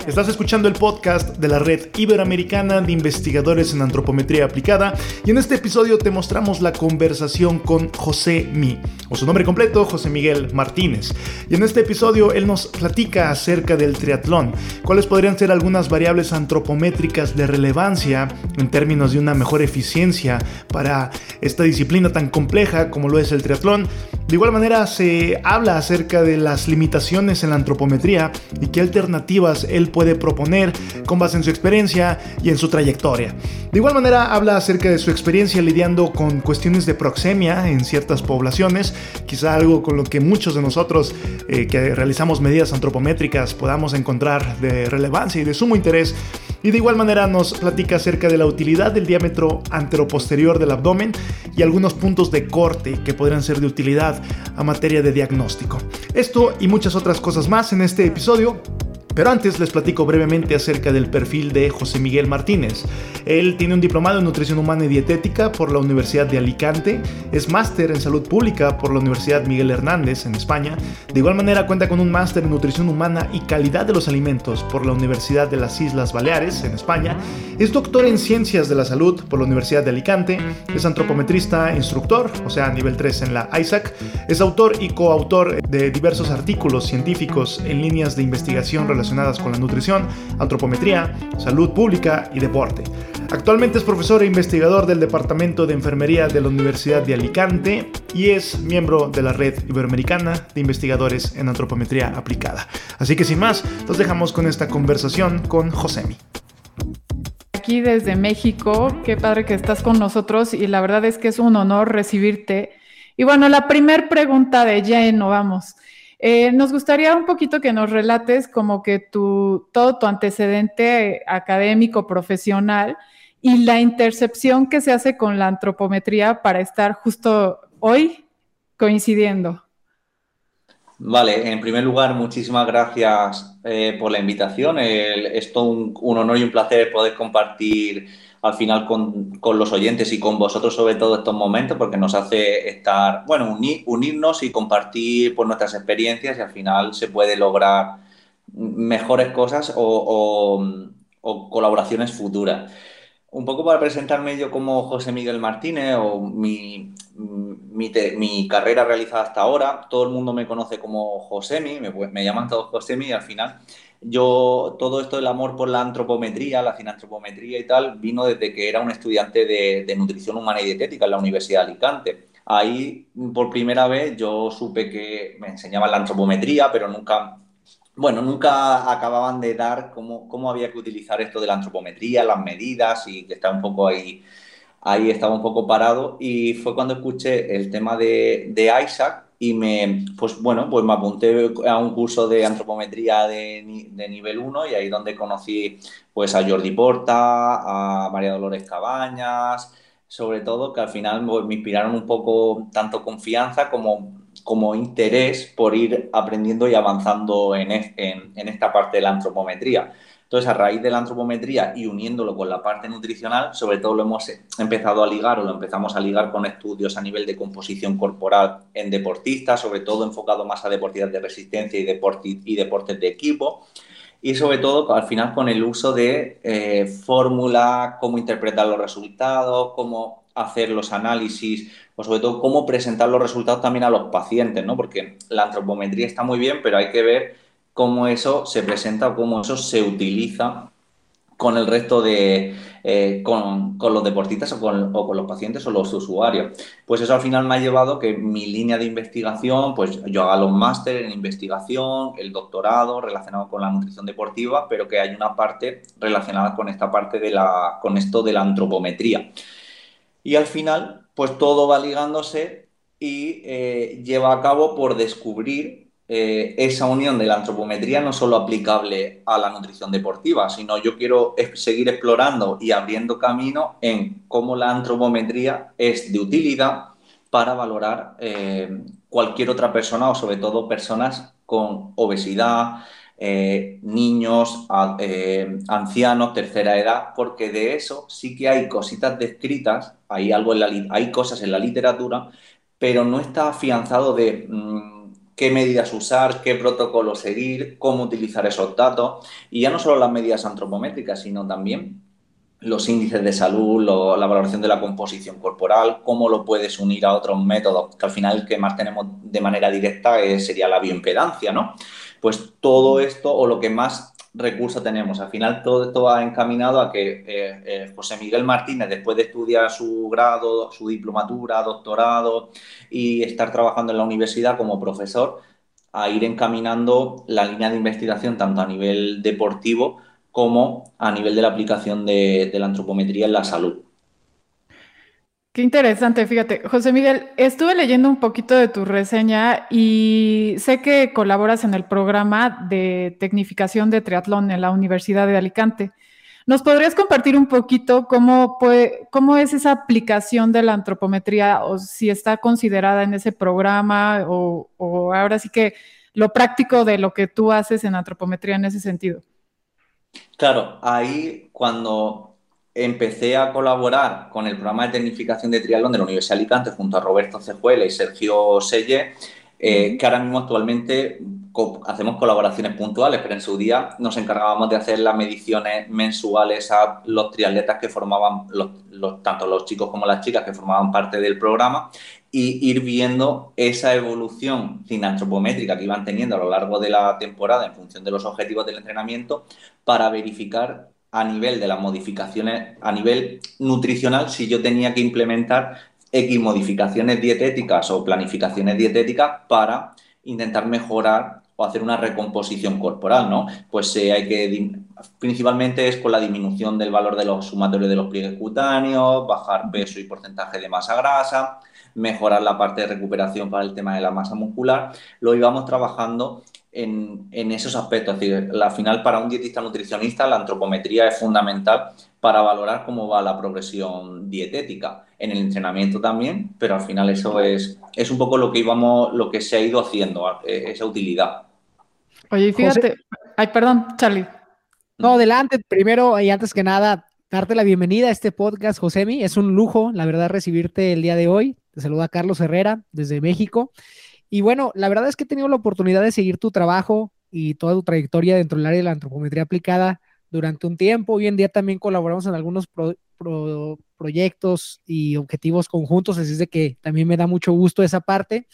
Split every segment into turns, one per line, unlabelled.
Estás escuchando el podcast de la Red Iberoamericana de Investigadores en Antropometría Aplicada y en este episodio te mostramos la conversación con José Mi, o su nombre completo, José Miguel Martínez. Y en este episodio él nos platica acerca del triatlón, cuáles podrían ser algunas variables antropométricas de relevancia en términos de una mejor eficiencia para esta disciplina tan compleja como lo es el triatlón. De igual manera se habla acerca de las limitaciones en la antropometría y qué alternativas él puede proponer con base en su experiencia y en su trayectoria. De igual manera habla acerca de su experiencia lidiando con cuestiones de proxemia en ciertas poblaciones, quizá algo con lo que muchos de nosotros eh, que realizamos medidas antropométricas podamos encontrar de relevancia y de sumo interés. Y de igual manera nos platica acerca de la utilidad del diámetro anteroposterior del abdomen y algunos puntos de corte que podrían ser de utilidad a materia de diagnóstico. Esto y muchas otras cosas más en este episodio. Pero antes les platico brevemente acerca del perfil de José Miguel Martínez. Él tiene un diplomado en nutrición humana y dietética por la Universidad de Alicante, es máster en salud pública por la Universidad Miguel Hernández en España, de igual manera cuenta con un máster en nutrición humana y calidad de los alimentos por la Universidad de las Islas Baleares en España, es doctor en ciencias de la salud por la Universidad de Alicante, es antropometrista instructor, o sea, nivel 3 en la ISAC, es autor y coautor de diversos artículos científicos en líneas de investigación relacionadas relacionadas con la nutrición, antropometría, salud pública y deporte. Actualmente es profesor e investigador del Departamento de Enfermería de la Universidad de Alicante y es miembro de la Red Iberoamericana de Investigadores en Antropometría Aplicada. Así que sin más, los dejamos con esta conversación con Josemi.
Aquí desde México, qué padre que estás con nosotros y la verdad es que es un honor recibirte. Y bueno, la primera pregunta de lleno, vamos. Eh, nos gustaría un poquito que nos relates como que tu, todo tu antecedente académico, profesional y la intercepción que se hace con la antropometría para estar justo hoy coincidiendo.
Vale, en primer lugar, muchísimas gracias eh, por la invitación. es todo un, honor y un placer poder compartir al final con, los oyentes y con vosotros sobre todo estos momentos porque nos hace estar, bueno, unirnos y compartir pues, nuestras experiencias y al final se puede lograr mejores cosas o, colaboraciones futuras. Un poco para presentarme yo como José Miguel Martínez o mi, mi, carrera realizada hasta ahora, todo el mundo me conoce como Josemi, me, me llaman todos Josemi y al final yo, todo esto del amor por la antropometría, la cinantropometría y tal, vino desde que era un estudiante de, nutrición humana y dietética en la Universidad de Alicante. Ahí, por primera vez, yo supe que me enseñaban la antropometría, pero nunca, bueno, nunca acababan de dar cómo, cómo había que utilizar esto de la antropometría, las medidas y que estaba un poco ahí, ahí estaba un poco parado. Y fue cuando escuché el tema de, de Isaac y me, pues bueno, pues me apunté a un curso de antropometría de, de, nivel 1 y ahí donde conocí pues a Jordi Porta, a María Dolores Cabañas, sobre todo que al final pues, me inspiraron un poco tanto confianza como, como interés por ir aprendiendo y avanzando en, en, en esta parte de la antropometría. Entonces, a raíz de la antropometría y uniéndolo con la parte nutricional, sobre todo lo hemos empezado a ligar o lo empezamos a ligar con estudios a nivel de composición corporal en deportistas, sobre todo enfocado más a deportistas de resistencia y, y deportes de equipo. Y sobre todo, al final, con el uso de eh, fórmula, cómo interpretar los resultados, cómo hacer los análisis o sobre todo cómo presentar los resultados también a los pacientes, ¿no? Porque la antropometría está muy bien, pero hay que ver cómo eso se presenta o cómo eso se utiliza con el resto de, eh, con, los deportistas o con, los pacientes o los usuarios. Pues eso al final me ha llevado que mi línea de investigación, pues yo haga los másteres en investigación, el doctorado relacionado con la nutrición deportiva, pero que hay una parte relacionada con esta parte de la, con esto de la antropometría. Y al final, pues todo va ligándose y eh, lleva a cabo por descubrir eh, esa unión de la antropometría no solo aplicable a la nutrición deportiva, sino yo quiero seguir explorando y abriendo camino en cómo la antropometría es de utilidad para valorar eh, cualquier otra persona o sobre todo personas con obesidad, eh, niños, ancianos, tercera edad, porque de eso sí que hay cositas descritas, hay, algo en la, hay cosas en la literatura, pero no está afianzado de... Mm, qué medidas usar, qué protocolo seguir, cómo utilizar esos datos. Y ya no solo las medidas antropométricas, sino también los índices de salud, la valoración de la composición corporal, cómo lo puedes unir a otros métodos, que al final el que más tenemos de manera directa sería la bioimpedancia, ¿no? Pues todo esto o lo que más recursos tenemos. Al final todo esto ha encaminado a que eh, eh, José Miguel Martínez, después de estudiar su grado, su diplomatura, doctorado y estar trabajando en la universidad como profesor, a ir encaminando la línea de investigación tanto a nivel deportivo como a nivel de la aplicación de la antropometría en la salud.
Qué interesante, fíjate. José Miguel, estuve leyendo un poquito de tu reseña y sé que colaboras en el programa de tecnificación de triatlón en la Universidad de Alicante. ¿Nos podrías compartir un poquito cómo, cómo es esa aplicación de la antropometría o si está considerada en ese programa o, o ahora sí que lo práctico de lo que tú haces en antropometría en ese sentido?
Claro, ahí cuando empecé a colaborar con el programa de tecnificación de triatlón de la Universidad de Alicante junto a Roberto Cejuela y Sergio Selle, eh, que ahora mismo actualmente hacemos colaboraciones puntuales, pero en su día nos encargábamos de hacer las mediciones mensuales a los triatletas que formaban, los, tanto los chicos como las chicas que formaban parte del programa, y ir viendo esa evolución cinantropométrica que iban teniendo a lo largo de la temporada en función de los objetivos del entrenamiento para verificar a nivel de las modificaciones, a nivel nutricional, si yo tenía que implementar X modificaciones dietéticas o planificaciones dietéticas para intentar mejorar o hacer una recomposición corporal, ¿no? Pues eh, hay que, principalmente es con la disminución del valor de los sumatorios de los pliegues cutáneos, bajar peso y porcentaje de masa grasa, mejorar la parte de recuperación para el tema de la masa muscular, lo íbamos trabajando en, esos aspectos. Es decir, al final, para un dietista nutricionista, la antropometría es fundamental para valorar cómo va la progresión dietética. En el entrenamiento también, pero al final eso es, es un poco lo que íbamos, lo que se ha ido haciendo, eh, esa utilidad.
Oye, fíjate, ay, perdón, Charlie.
No, adelante. Primero y antes que nada, darte la bienvenida a este podcast, Josemi. Es un lujo, la verdad, recibirte el día de hoy. Te saluda Carlos Herrera desde México. Y bueno, la verdad es que he tenido la oportunidad de seguir tu trabajo y toda tu trayectoria dentro del área de la antropometría aplicada durante un tiempo. Hoy en día también colaboramos en algunos proyectos y objetivos conjuntos, así es de que también me da mucho gusto esa parte.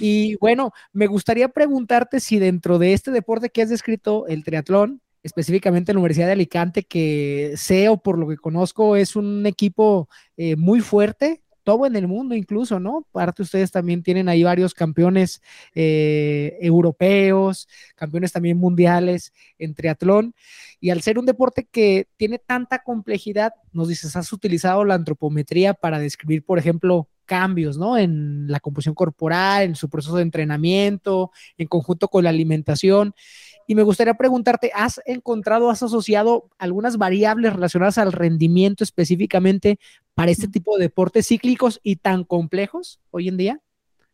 Y bueno, me gustaría preguntarte si dentro de este deporte que has descrito, el triatlón, específicamente en la Universidad de Alicante, que sé o por lo que conozco es un equipo eh, muy fuerte, todo en el mundo incluso, ¿no? Parte ustedes también tienen ahí varios campeones eh, europeos, campeones también mundiales en triatlón. Y al ser un deporte que tiene tanta complejidad, nos dices, has utilizado la antropometría para describir, por ejemplo, cambios, ¿no? En la composición corporal, en su proceso de entrenamiento, en conjunto con la alimentación. Y me gustaría preguntarte, ¿has encontrado, has asociado algunas variables relacionadas al rendimiento específicamente para este tipo de deportes cíclicos y tan complejos hoy en día?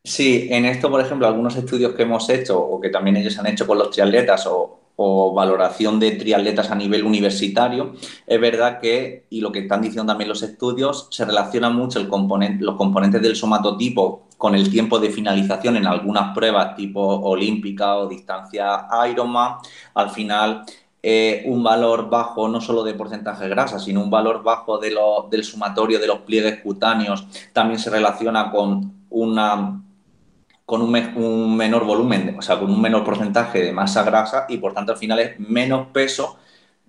Sí, en esto, por ejemplo, algunos estudios que hemos hecho o que también ellos han hecho con los triatletas o, o valoración de triatletas a nivel universitario, es verdad que, y lo que están diciendo también los estudios, se relaciona mucho el componente, los componentes del somatotipo con el tiempo de finalización en algunas pruebas tipo olímpica o distancia Ironman. Al final, eh, un valor bajo no solo de porcentaje grasa, sino un valor bajo de del sumatorio de los pliegues cutáneos también se relaciona con una con un, menor volumen, o sea, con un menor porcentaje de masa grasa y por tanto al final es menos peso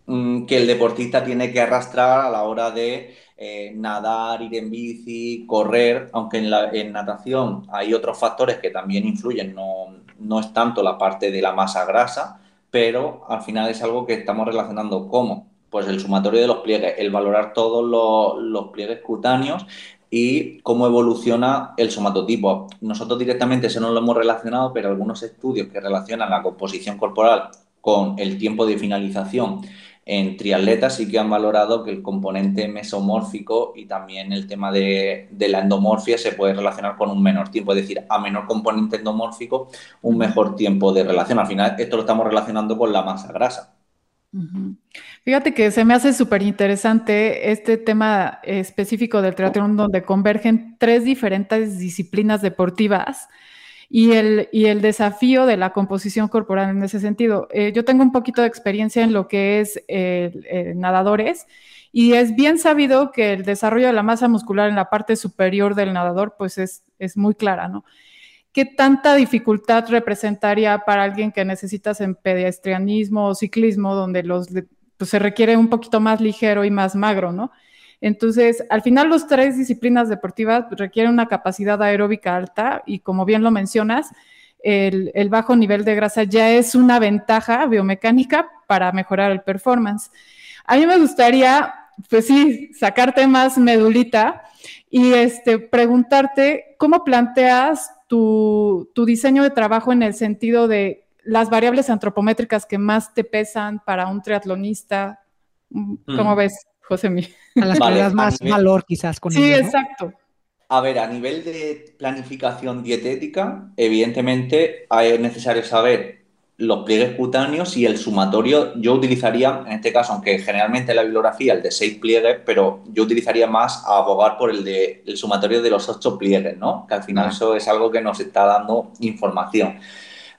mm, que el deportista tiene que arrastrar a la hora de eh, nadar, ir en bici, correr, aunque en, la, en natación hay otros factores que también influyen, no, no, es tanto la parte de la masa grasa, pero al final es algo que estamos relacionando como pues el sumatorio de los pliegues, el valorar todos los, los pliegues cutáneos y cómo evoluciona el somatotipo. Nosotros directamente eso no lo hemos relacionado, pero algunos estudios que relacionan la composición corporal con el tiempo de finalización en triatletas sí que han valorado que el componente mesomórfico y también el tema de, la endomorfia se puede relacionar con un menor tiempo, es decir, a menor componente endomórfico, un mejor tiempo de relación. Al final, esto lo estamos relacionando con la masa grasa.
Fíjate que se me hace súper interesante este tema específico del triatlón donde convergen tres diferentes disciplinas deportivas y el, y el desafío de la composición corporal en ese sentido. Eh, yo tengo un poquito de experiencia en lo que es nadadores y es bien sabido que el desarrollo de la masa muscular en la parte superior del nadador pues es, es muy clara, ¿no? ¿Qué tanta dificultad representaría para alguien que necesitas en pedestrianismo o ciclismo, donde los, pues, se requiere un poquito más ligero y más magro, ¿no? Entonces, al final, las tres disciplinas deportivas requieren una capacidad aeróbica alta y como bien lo mencionas, el, bajo nivel de grasa ya es una ventaja biomecánica para mejorar el performance. A mí me gustaría, pues sí, sacarte más medulita y este, preguntarte cómo planteas tu diseño de trabajo en el sentido de las variables antropométricas que más te pesan para un triatlonista. ¿Cómo mm. ves, José Miguel?
A las que le das más valor quizás con
Sí, exacto.
A ver, a nivel de planificación dietética, evidentemente es necesario saber los pliegues cutáneos y el sumatorio, yo utilizaría, en este caso, aunque generalmente la bibliografía el de seis pliegues, pero yo utilizaría más a abogar por el de el sumatorio de los ocho pliegues, ¿no? Que al final eso es algo que nos está dando información.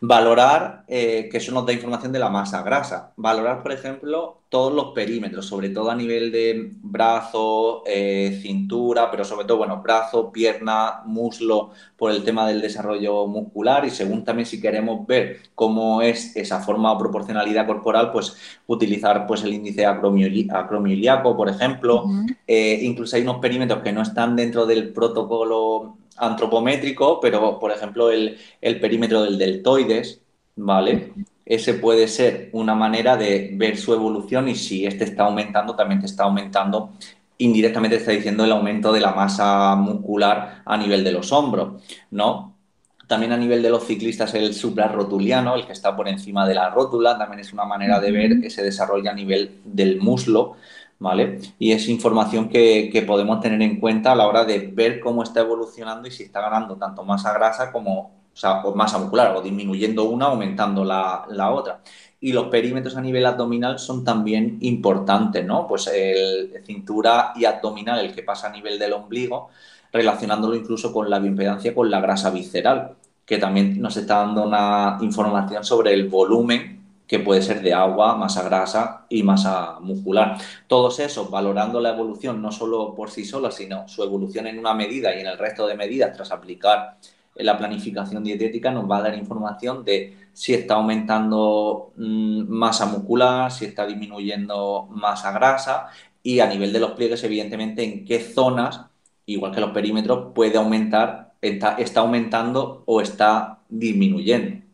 Valorar, eh, que eso nos da información de la masa grasa. Valorar, por ejemplo, todos los perímetros, sobre todo a nivel de brazo, eh, cintura, pero sobre todo, bueno, brazo, pierna, muslo, por el tema del desarrollo muscular y según también si queremos ver cómo es esa forma o proporcionalidad corporal, pues utilizar pues el índice acromiolíaco, por ejemplo. Eh, incluso hay unos perímetros que no están dentro del protocolo antropométrico, pero por ejemplo el, perímetro del deltoides, ¿vale? Ese puede ser una manera de ver su evolución y si este está aumentando, también te está aumentando, indirectamente está diciendo el aumento de la masa muscular a nivel de los hombros, ¿no? También a nivel de los ciclistas el suprarrotuliano, el que está por encima de la rótula, también es una manera de ver ese desarrollo a nivel del muslo, ¿vale? Y es información que, podemos tener en cuenta a la hora de ver cómo está evolucionando y si está ganando tanto masa grasa como o masa muscular, o disminuyendo una, aumentando la, otra. Y los perímetros a nivel abdominal son también importantes, ¿no? Pues el cintura y abdominal, el que pasa a nivel del ombligo, relacionándolo incluso con la bioimpedancia, con la grasa visceral, que también nos está dando una información sobre el volumen que puede ser de agua, masa grasa y masa muscular. Todos esos, valorando la evolución no solo por sí sola, sino su evolución en una medida y en el resto de medidas tras aplicar la planificación dietética, nos va a dar información de si está aumentando mm, masa muscular, si está disminuyendo masa grasa y a nivel de los pliegues, evidentemente, en qué zonas, igual que los perímetros, puede aumentar, está aumentando o está disminuyendo.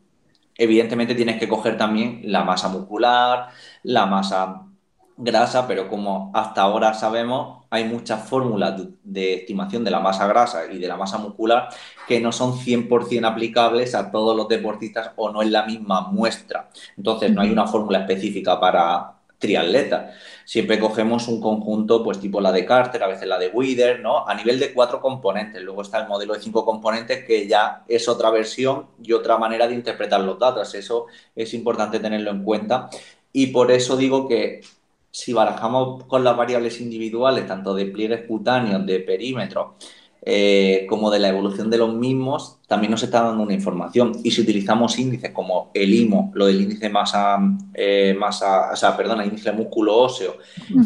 Evidentemente tienes que coger también la masa muscular, la masa grasa, pero como hasta ahora sabemos, hay muchas fórmulas de estimación de la masa grasa y de la masa muscular que no son 100% aplicables a todos los deportistas o no es la misma muestra. Entonces, no hay una fórmula específica para, triatleta. Siempre cogemos un conjunto, pues tipo la de Carter, a veces la de Wither, ¿no? A nivel de cuatro componentes. Luego está el modelo de cinco componentes, que ya es otra versión y otra manera de interpretar los datos. Eso es importante tenerlo en cuenta. Y por eso digo que si barajamos con las variables individuales, tanto de pliegues cutáneos, de perímetro, eh, como de la evolución de los mismos, también nos está dando una información. Y si utilizamos índices como el IMO, lo del índice masa, eh, masa o sea, perdona, índice músculo óseo,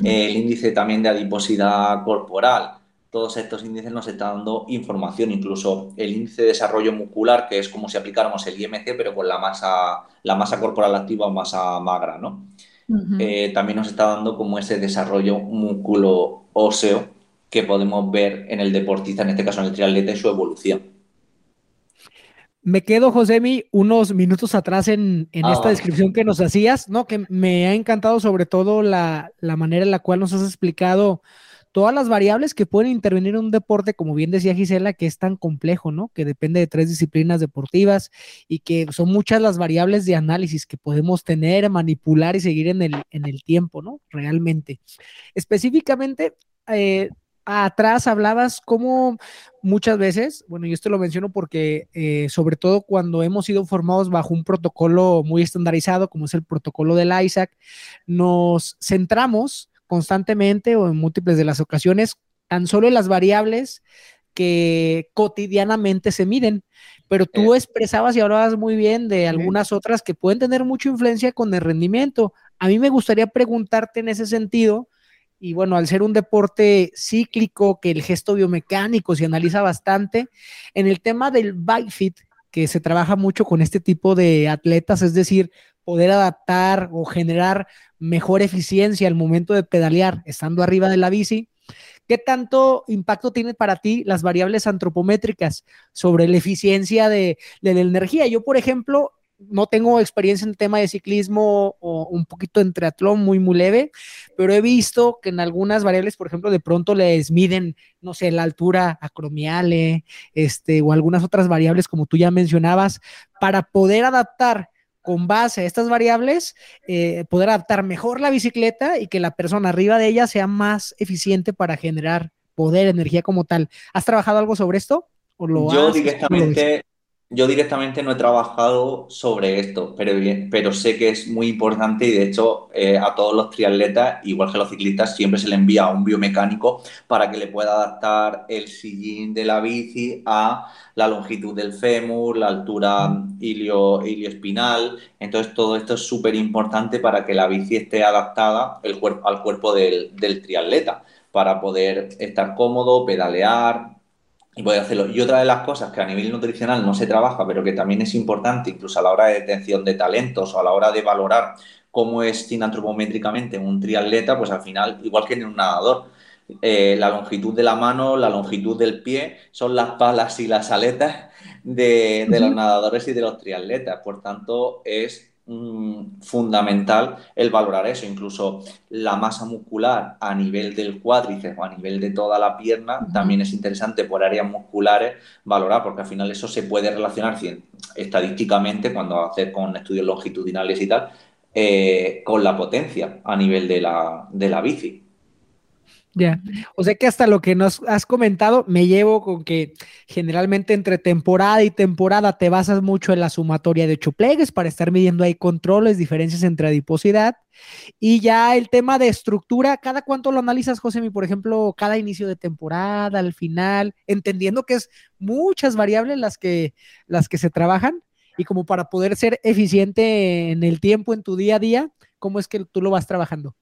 el índice también de adiposidad corporal, todos estos índices nos están dando información, incluso el índice de desarrollo muscular, que es como si aplicáramos el IMC, pero con la masa, la masa corporal activa o masa magra, ¿no? Eh, también nos está dando como ese desarrollo músculo óseo que podemos ver en el deportista, en este caso en el triatleta, y su evolución.
Me quedo, Josemi, unos minutos atrás en, en ah, esta descripción que nos hacías, ¿no? Que me ha encantado sobre todo la, la, manera en la cual nos has explicado todas las variables que pueden intervenir en un deporte, como bien decía Gisela, que es tan complejo, ¿no? Que depende de tres disciplinas deportivas y que son muchas las variables de análisis que podemos tener, manipular y seguir en el, en el tiempo, ¿no? Realmente. Específicamente, eh, atrás hablabas como muchas veces, bueno, yo esto lo menciono porque eh, sobre todo cuando hemos sido formados bajo un protocolo muy estandarizado, como es el protocolo del ISAC, nos centramos constantemente o en múltiples de las ocasiones tan solo en las variables que cotidianamente se miden. Pero tú expresabas y hablabas muy bien de algunas otras que pueden tener mucha influencia con el rendimiento. A mí me gustaría preguntarte en ese sentido, y bueno, al ser un deporte cíclico, que el gesto biomecánico se analiza bastante, en el tema del bike fit, que se trabaja mucho con este tipo de atletas, es decir, poder adaptar o generar mejor eficiencia al momento de pedalear estando arriba de la bici. ¿Qué tanto impacto tiene para ti las variables antropométricas sobre la eficiencia de, de la energía? Yo, por ejemplo, no tengo experiencia en el tema de ciclismo o un poquito en triatlón muy, muy leve, pero he visto que en algunas variables, por ejemplo, de pronto les miden, no sé, la altura acromiale, este, o algunas otras variables como tú ya mencionabas, para poder adaptar con base a estas variables, eh, poder adaptar mejor la bicicleta y que la persona arriba de ella sea más eficiente para generar poder, energía como tal. ¿Has trabajado algo sobre esto?
¿O lo Yo directamente yo directamente no he trabajado sobre esto, pero, sé que es muy importante y de hecho eh, a todos los triatletas, igual que a los ciclistas, siempre se le envía a un biomecánico para que le pueda adaptar el sillín de la bici a la longitud del fémur, la altura ilio, ilioespinal. Entonces todo esto es súper importante para que la bici esté adaptada al cuerpo del, del triatleta, para poder estar cómodo, pedalear, y voy hacerlo. Y otra de las cosas que a nivel nutricional no se trabaja, pero que también es importante, incluso a la hora de detención de talentos o a la hora de valorar cómo es antropométricamente un triatleta, pues al final, igual que en un nadador, eh, la longitud de la mano, la longitud del pie, son las palas y las aletas de, de los nadadores y de los triatletas. Por tanto, es Mm, fundamental el valorar eso, incluso la masa muscular a nivel del cuádriceps o a nivel de toda la pierna también es interesante por áreas musculares valorar, porque al final eso se puede relacionar estadísticamente cuando hacer con estudios longitudinales y tal, eh, con la potencia a nivel de la, de la bici.
Ya, o sea que hasta lo que nos has comentado, me llevo con que generalmente entre temporada y temporada te basas mucho en la sumatoria de ocho plegues para estar midiendo ahí controles, diferencias entre adiposidad. Y ya el tema de estructura, ¿cada cuánto lo analizas, José? Por ejemplo, cada inicio de temporada, al final, entendiendo que es muchas variables las que, las que se trabajan y como para poder ser eficiente en el tiempo, en tu día a día, ¿cómo es que tú lo vas trabajando?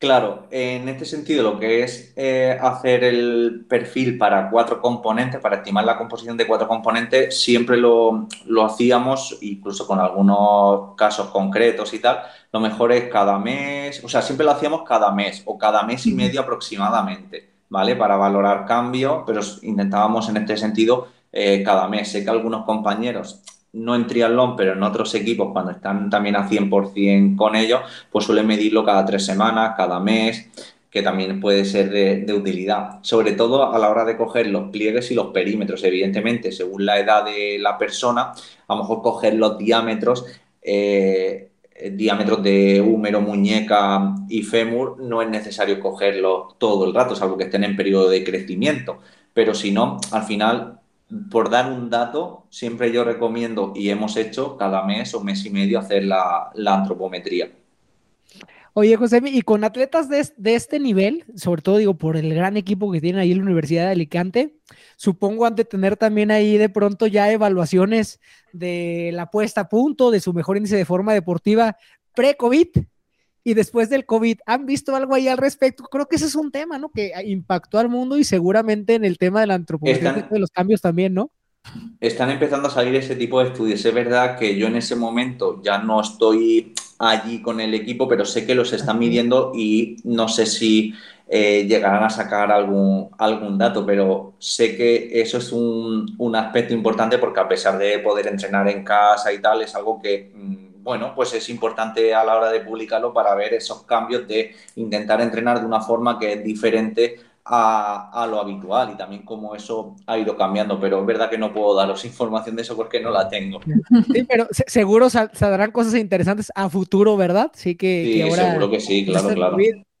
Claro, en este sentido, lo que es eh, hacer el perfil para cuatro componentes, para estimar la composición de cuatro componentes, siempre lo, hacíamos, incluso con algunos casos concretos y tal, lo mejor es cada mes, o sea, siempre lo hacíamos cada mes o cada mes y medio aproximadamente, ¿vale? Para valorar cambio, pero intentábamos en este sentido eh, cada mes. Sé que algunos compañeros no en triatlón, pero en otros equipos, cuando están también a 100% con ellos, pues suelen medirlo cada tres semanas, cada mes, que también puede ser de, utilidad. Sobre todo a la hora de coger los pliegues y los perímetros, evidentemente, según la edad de la persona, a lo mejor coger los diámetros. Eh, diámetros de húmero, muñeca y fémur, no es necesario cogerlos todo el rato, salvo que estén en periodo de crecimiento. Pero si no, al final por dar un dato, siempre yo recomiendo y hemos hecho cada mes o mes y medio hacer la, antropometría.
Oye, José, y con atletas de, este nivel, sobre todo digo por el gran equipo que tiene ahí la Universidad de Alicante, supongo han de tener también ahí de pronto ya evaluaciones de la puesta a punto, de su mejor índice de forma deportiva pre-COVID y después del COVID, ¿han visto algo ahí al respecto? Creo que ese es un tema, ¿no? Que impactó al mundo y seguramente en el tema de la antropología de los cambios también, ¿no?
Están empezando a salir ese tipo de estudios. Es verdad que yo en ese momento ya no estoy allí con el equipo, pero sé que los están midiendo y no sé si eh, llegarán a sacar algún, algún dato, pero sé que eso es un, un aspecto importante porque a pesar de poder entrenar en casa y tal, es algo que mm, bueno, pues es importante a la hora de publicarlo para ver esos cambios de intentar entrenar de una forma que es diferente a, lo habitual y también cómo eso ha ido cambiando, pero es verdad que no puedo daros información de eso porque no la tengo.
Sí, pero seguro saldrán cosas interesantes a futuro, ¿verdad?
Sí, que, ahora seguro que sí, claro, claro.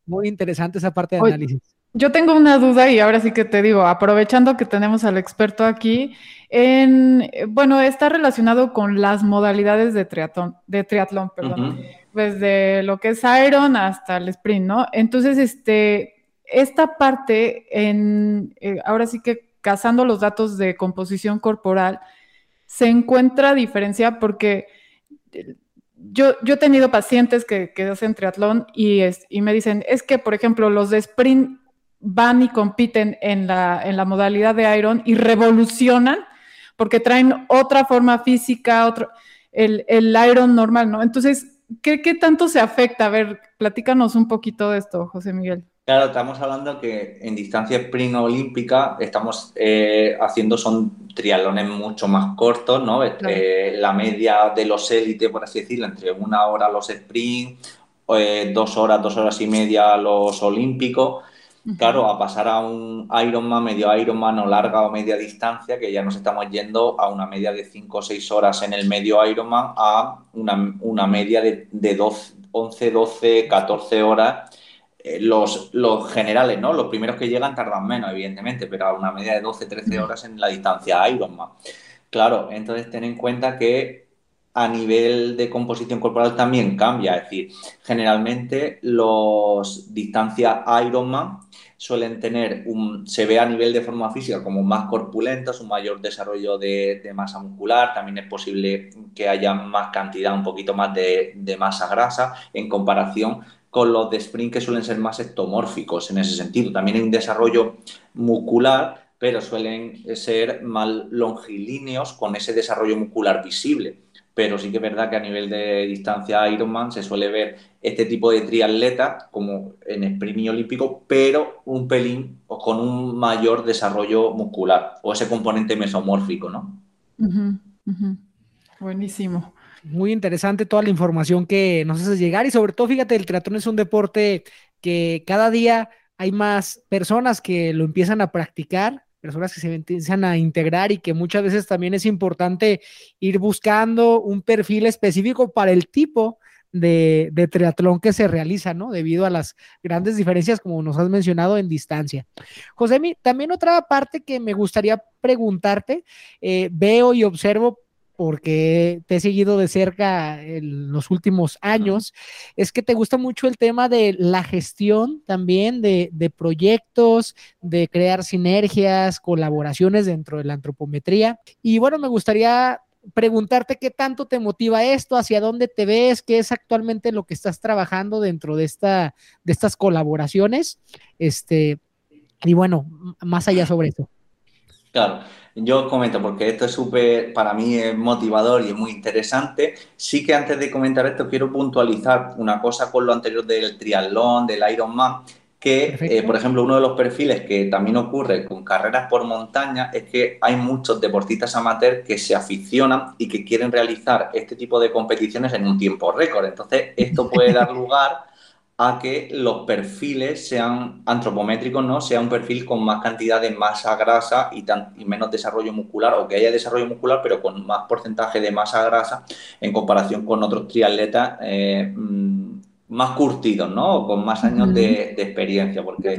Muy, interesante esa parte de análisis.
Yo tengo una duda y ahora sí que te digo, aprovechando que tenemos al experto aquí, en, bueno, está relacionado con las modalidades de triatlón, de triatlón, perdón, desde lo que es Iron hasta el sprint, ¿no? Entonces, este, esta parte, en, eh, ahora sí que cazando los datos de composición corporal, se encuentra diferencia porque yo, yo he tenido pacientes que, que hacen triatlón y, es, y me dicen, es que, por ejemplo, los de sprint van y compiten en la, en la modalidad de Iron y revolucionan porque traen otra forma física, otro, el, el Iron normal, ¿no? Entonces, ¿qué, ¿qué tanto se afecta? A ver, platícanos un poquito de esto, José Miguel.
Claro, estamos hablando que en distancia sprint olímpica estamos eh, haciendo son triatlones mucho más cortos, ¿no? Eh, la media de los élites, por así decirlo, entre una hora los sprint, eh, dos horas, dos horas y media los olímpicos. Claro, a pasar a un Ironman, medio Ironman o larga o media distancia, que ya nos estamos yendo a una media de 5 o 6 horas en el medio Ironman a una, una media de, de 12, 11, 12, 14 horas eh, los, los, generales, ¿no? Los primeros que llegan tardan menos, evidentemente, pero a una media de 12, 13 horas en la distancia Ironman. Claro, entonces ten en cuenta que a nivel de composición corporal también cambia, es decir, generalmente los distancias Ironman suelen tener un, se ve a nivel de forma física como más corpulentos, un mayor desarrollo de, de masa muscular, también es posible que haya más cantidad, un poquito más de, de masa grasa en comparación con los de sprint que suelen ser más ectomórficos en ese sentido. También hay un desarrollo muscular, pero suelen ser más longilíneos con ese desarrollo muscular visible. Pero sí que es verdad que a nivel de distancia Ironman se suele ver este tipo de triatleta como en sprint olímpico, pero un pelín o con un mayor desarrollo muscular o ese componente mesomórfico, ¿no?
Buenísimo
muy interesante toda la información que nos haces llegar y sobre todo, fíjate, el triatlón es un deporte que cada día hay más personas que lo empiezan a practicar, personas que se empiezan a integrar y que muchas veces también es importante ir buscando un perfil específico para el tipo de, triatlón que se realiza, ¿no? Debido a las grandes diferencias, como nos has mencionado, en distancia. José, también otra parte que me gustaría preguntarte, eh, veo y observo porque te he seguido de cerca en los últimos años, es que te gusta mucho el tema de la gestión también de, proyectos, de crear sinergias, colaboraciones dentro de la antropometría. Y bueno, me gustaría preguntarte qué tanto te motiva esto, hacia dónde te ves, qué es actualmente lo que estás trabajando dentro de, esta, de estas colaboraciones. Este, y bueno, más allá sobre eso.
Claro, yo comento porque esto es súper, para mí es motivador y es muy interesante. Sí que antes de comentar esto quiero puntualizar una cosa con lo anterior del triatlón, del Ironman, que, eh, por ejemplo, uno de los perfiles que también ocurre con carreras por montaña es que hay muchos deportistas amateur que se aficionan y que quieren realizar este tipo de competiciones en un tiempo récord. Entonces, esto puede dar lugar a que los perfiles sean antropométricos, ¿no? Sea un perfil con más cantidad de masa grasa y, y, menos desarrollo muscular, o que haya desarrollo muscular, pero con más porcentaje de masa grasa en comparación con otros triatletas eh, mm, más curtidos, ¿no? Con más años de, experiencia. Porque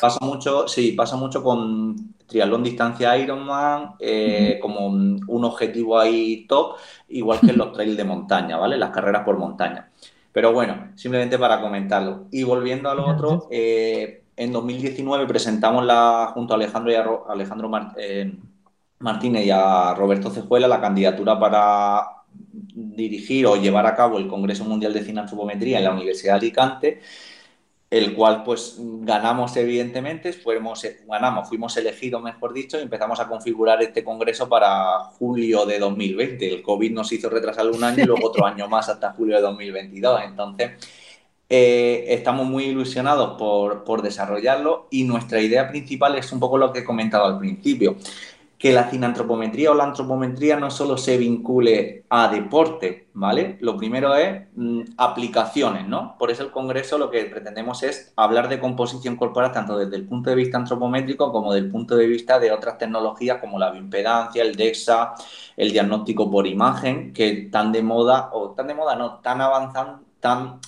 pasa mucho, sí, pasa mucho con triatlón distancia Ironman, eh, como un objetivo ahí top, igual que en los trails de montaña, ¿vale? Las carreras por montaña. Pero bueno, simplemente para comentarlo. Y volviendo a lo otro, eh, en 2019 presentamos la, junto a Alejandro, y Alejandro eh, Martínez y a Roberto Cejuela la candidatura para dirigir o llevar a cabo el Congreso Mundial de Cine en la Universidad de Alicante el cual pues ganamos evidentemente, fuimos, ganamos, fuimos elegidos, mejor dicho, y empezamos a configurar este congreso para julio de 2020. El COVID nos hizo retrasar un año y luego otro año más hasta julio de 2022. Entonces, eh, estamos muy ilusionados por, por desarrollarlo y nuestra idea principal es un poco lo que he comentado al principio que la cinantropometría o la antropometría no solo se vincule a deporte, ¿vale? Lo primero es mm, aplicaciones, ¿no? Por eso el Congreso lo que pretendemos es hablar de composición corporal tanto desde el punto de vista antropométrico como desde el punto de vista de otras tecnologías como la bioimpedancia, el DEXA, el diagnóstico por imagen, que tan de moda, o tan de moda no, tan avanzan, tan,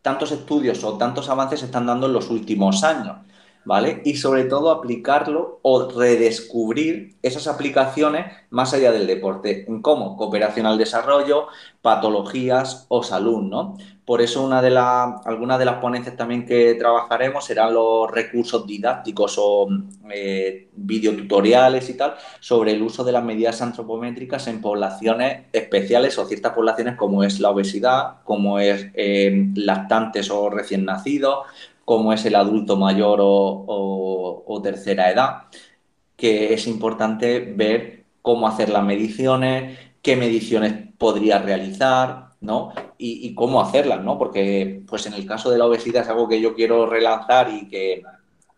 tantos estudios o tantos avances se están dando en los últimos años. ¿Vale? Y sobre todo aplicarlo o redescubrir esas aplicaciones más allá del deporte. ¿En cómo? Cooperación al desarrollo, patologías o salud, ¿no? Por eso una de las, algunas de las ponencias también que trabajaremos serán los recursos didácticos o eh, videotutoriales y tal sobre el uso de las medidas antropométricas en poblaciones especiales o ciertas poblaciones como es la obesidad, como es eh, lactantes o recién nacidos, como es el adulto mayor o, tercera edad, que es importante ver cómo hacer las mediciones, qué mediciones podría realizar, ¿no? Y, cómo hacerlas, ¿no? Porque, pues en el caso de la obesidad es algo que yo quiero relanzar y que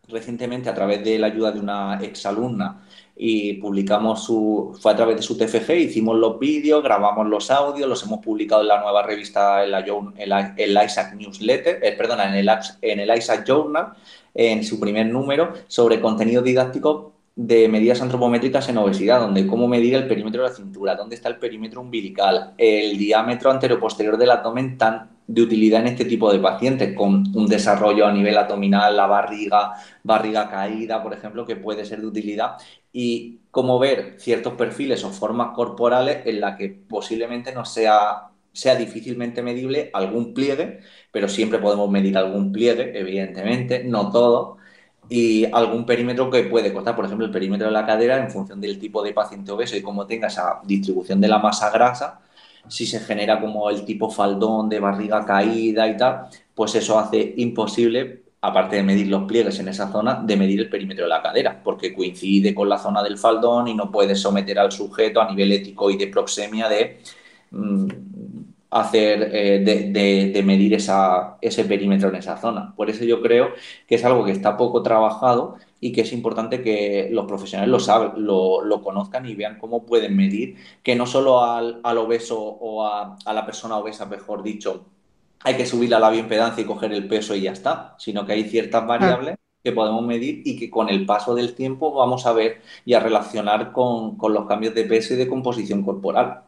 recientemente a través de la ayuda de una exalumna y publicamos su, fue a través de su TFG, hicimos los vídeos, grabamos los audios, los hemos publicado en la nueva revista, en Isaac Newsletter, eh, perdona, en el, en el Isaac Journal, en su primer número, sobre contenido didáctico de medidas antropométricas en obesidad, donde cómo medir el perímetro de la cintura, dónde está el perímetro umbilical, el diámetro anteroposterior del abdomen tan de utilidad en este tipo de pacientes, con un desarrollo a nivel abdominal, la barriga, barriga caída, por ejemplo, que puede ser de utilidad, y cómo ver ciertos perfiles o formas corporales en la que posiblemente no sea, sea difícilmente medible algún pliegue, pero siempre podemos medir algún pliegue, evidentemente, no todo, y algún perímetro que puede costar, por ejemplo, el perímetro de la cadera en función del tipo de paciente obeso y cómo tenga esa distribución de la masa grasa, si se genera como el tipo faldón de barriga caída y tal, pues eso hace imposible, aparte de medir los pliegues en esa zona, de medir el perímetro de la cadera, porque coincide con la zona del faldón y no puede someter al sujeto a nivel ético y de proxemia de mm, hacer, eh, de, medir esa, ese perímetro en esa zona. Por eso yo creo que es algo que está poco trabajado y que es importante que los profesionales lo, saben, lo, conozcan y vean cómo pueden medir, que no solo al, obeso o a, la persona obesa, mejor dicho, hay que subir a la bioimpedancia y coger el peso y ya está, sino que hay ciertas variables que podemos medir y que con el paso del tiempo vamos a ver y a relacionar con, con los cambios de peso y de composición corporal.